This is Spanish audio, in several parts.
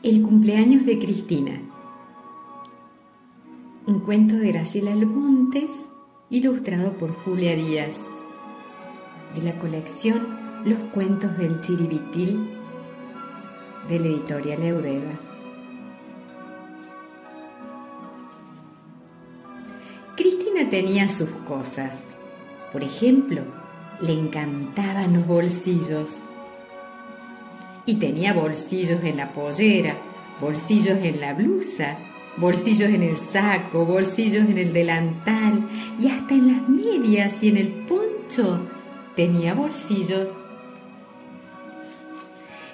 El cumpleaños de Cristina. Un cuento de Graciela Montes, ilustrado por Julia Díaz. De la colección Los cuentos del Chiribitil, de la editorial Eudeva. Cristina tenía sus cosas. Por ejemplo, le encantaban los bolsillos y tenía bolsillos en la pollera, bolsillos en la blusa, bolsillos en el saco, bolsillos en el delantal y hasta en las medias y en el poncho tenía bolsillos.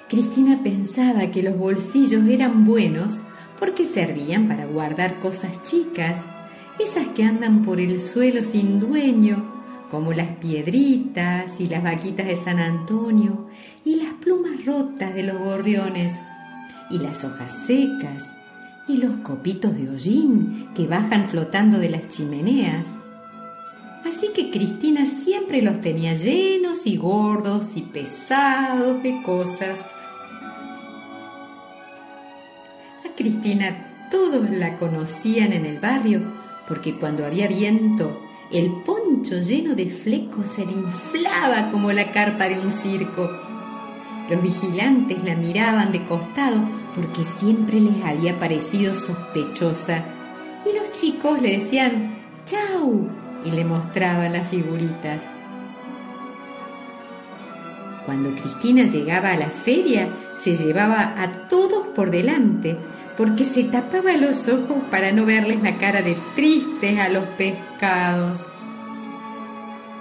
Cristina pensaba que los bolsillos eran buenos porque servían para guardar cosas chicas, esas que andan por el suelo sin dueño como las piedritas y las vaquitas de San Antonio y las plumas rotas de los gorriones y las hojas secas y los copitos de hollín que bajan flotando de las chimeneas. Así que Cristina siempre los tenía llenos y gordos y pesados de cosas. A Cristina todos la conocían en el barrio porque cuando había viento el poncho lleno de flecos se le inflaba como la carpa de un circo. Los vigilantes la miraban de costado porque siempre les había parecido sospechosa. Y los chicos le decían ¡Chau! y le mostraban las figuritas. Cuando Cristina llegaba a la feria, se llevaba a todos por delante, porque se tapaba los ojos para no verles la cara de tristes a los pescados.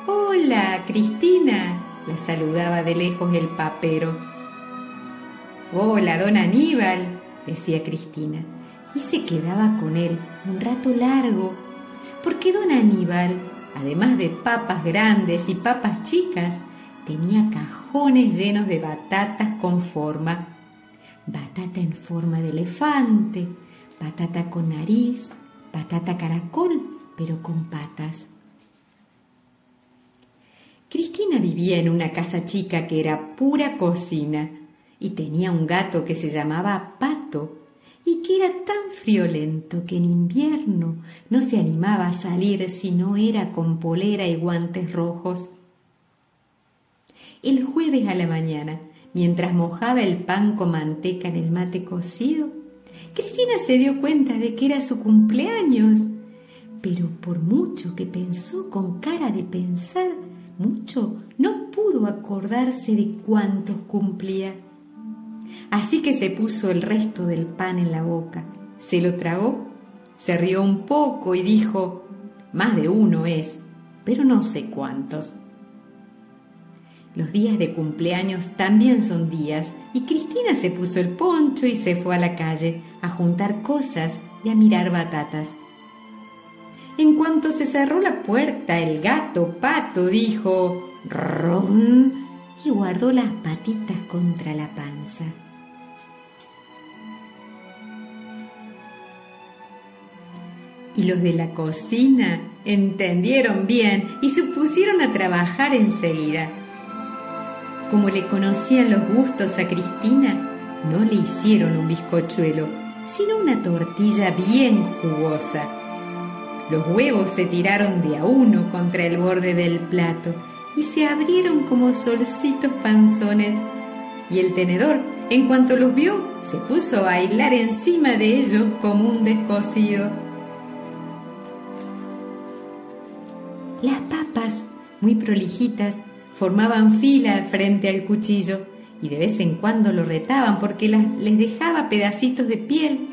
Hola, Cristina, la saludaba de lejos el papero. Hola, don Aníbal, decía Cristina, y se quedaba con él un rato largo, porque don Aníbal, además de papas grandes y papas chicas, tenía cajones llenos de batatas con forma batata en forma de elefante, batata con nariz, batata caracol, pero con patas. Cristina vivía en una casa chica que era pura cocina y tenía un gato que se llamaba Pato y que era tan friolento que en invierno no se animaba a salir si no era con polera y guantes rojos. El jueves a la mañana mientras mojaba el pan con manteca en el mate cocido, Cristina se dio cuenta de que era su cumpleaños. Pero por mucho que pensó con cara de pensar, mucho no pudo acordarse de cuántos cumplía. Así que se puso el resto del pan en la boca, se lo tragó, se rió un poco y dijo, más de uno es, pero no sé cuántos. Los días de cumpleaños también son días y Cristina se puso el poncho y se fue a la calle a juntar cosas y a mirar batatas. En cuanto se cerró la puerta, el gato pato dijo rom y guardó las patitas contra la panza. Y los de la cocina entendieron bien y se pusieron a trabajar enseguida como le conocían los gustos a Cristina, no le hicieron un bizcochuelo, sino una tortilla bien jugosa. Los huevos se tiraron de a uno contra el borde del plato y se abrieron como solcitos panzones. Y el tenedor, en cuanto los vio, se puso a bailar encima de ellos como un descosido. Las papas, muy prolijitas, formaban fila frente al cuchillo y de vez en cuando lo retaban porque les dejaba pedacitos de piel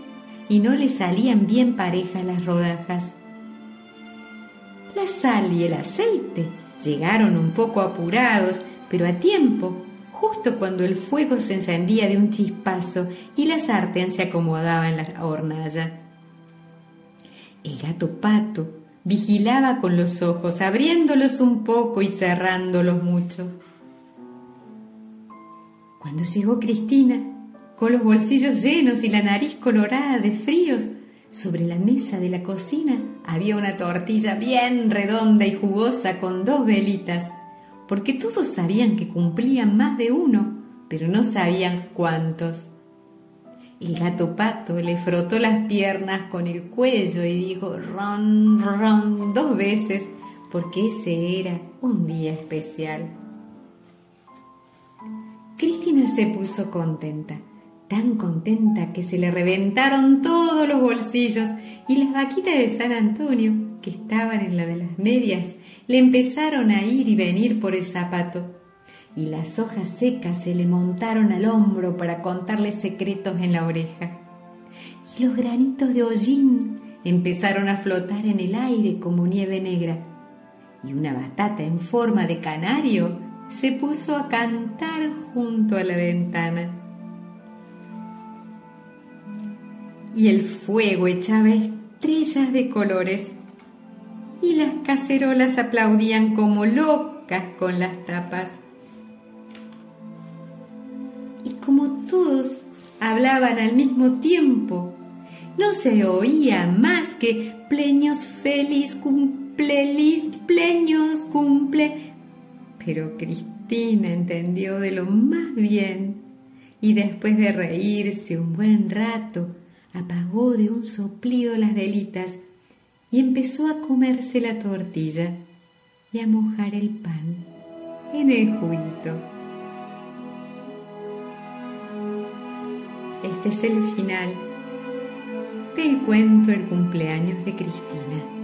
y no les salían bien parejas las rodajas. La sal y el aceite llegaron un poco apurados, pero a tiempo, justo cuando el fuego se encendía de un chispazo y la sartén se acomodaba en la hornalla. El gato pato Vigilaba con los ojos, abriéndolos un poco y cerrándolos mucho. Cuando llegó Cristina, con los bolsillos llenos y la nariz colorada de fríos, sobre la mesa de la cocina había una tortilla bien redonda y jugosa con dos velitas, porque todos sabían que cumplían más de uno, pero no sabían cuántos. El gato pato le frotó las piernas con el cuello y dijo ron, ron dos veces, porque ese era un día especial. Cristina se puso contenta, tan contenta que se le reventaron todos los bolsillos y las vaquitas de San Antonio, que estaban en la de las medias, le empezaron a ir y venir por el zapato y las hojas secas se le montaron al hombro para contarle secretos en la oreja. Y los granitos de hollín empezaron a flotar en el aire como nieve negra. Y una batata en forma de canario se puso a cantar junto a la ventana. Y el fuego echaba estrellas de colores. Y las cacerolas aplaudían como locas con las tapas como todos hablaban al mismo tiempo. No se oía más que pleños feliz cumple, pleños cumple. Pero Cristina entendió de lo más bien y después de reírse un buen rato, apagó de un soplido las velitas y empezó a comerse la tortilla y a mojar el pan en el juguito. Este es el final del cuento El cumpleaños de Cristina.